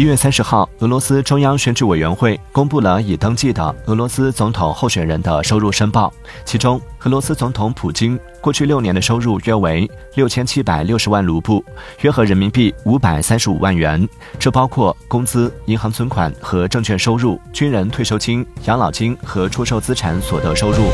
一月三十号俄罗斯中央选举委员会公布了已登记的俄罗斯总统候选人的收入申报其中俄罗斯总统普京过去六年的收入约为六千七百六十万卢布约合人民币五百三十五万元。这包括工资银行存款和证券收入军人退休金养老金和出售资产所得收入。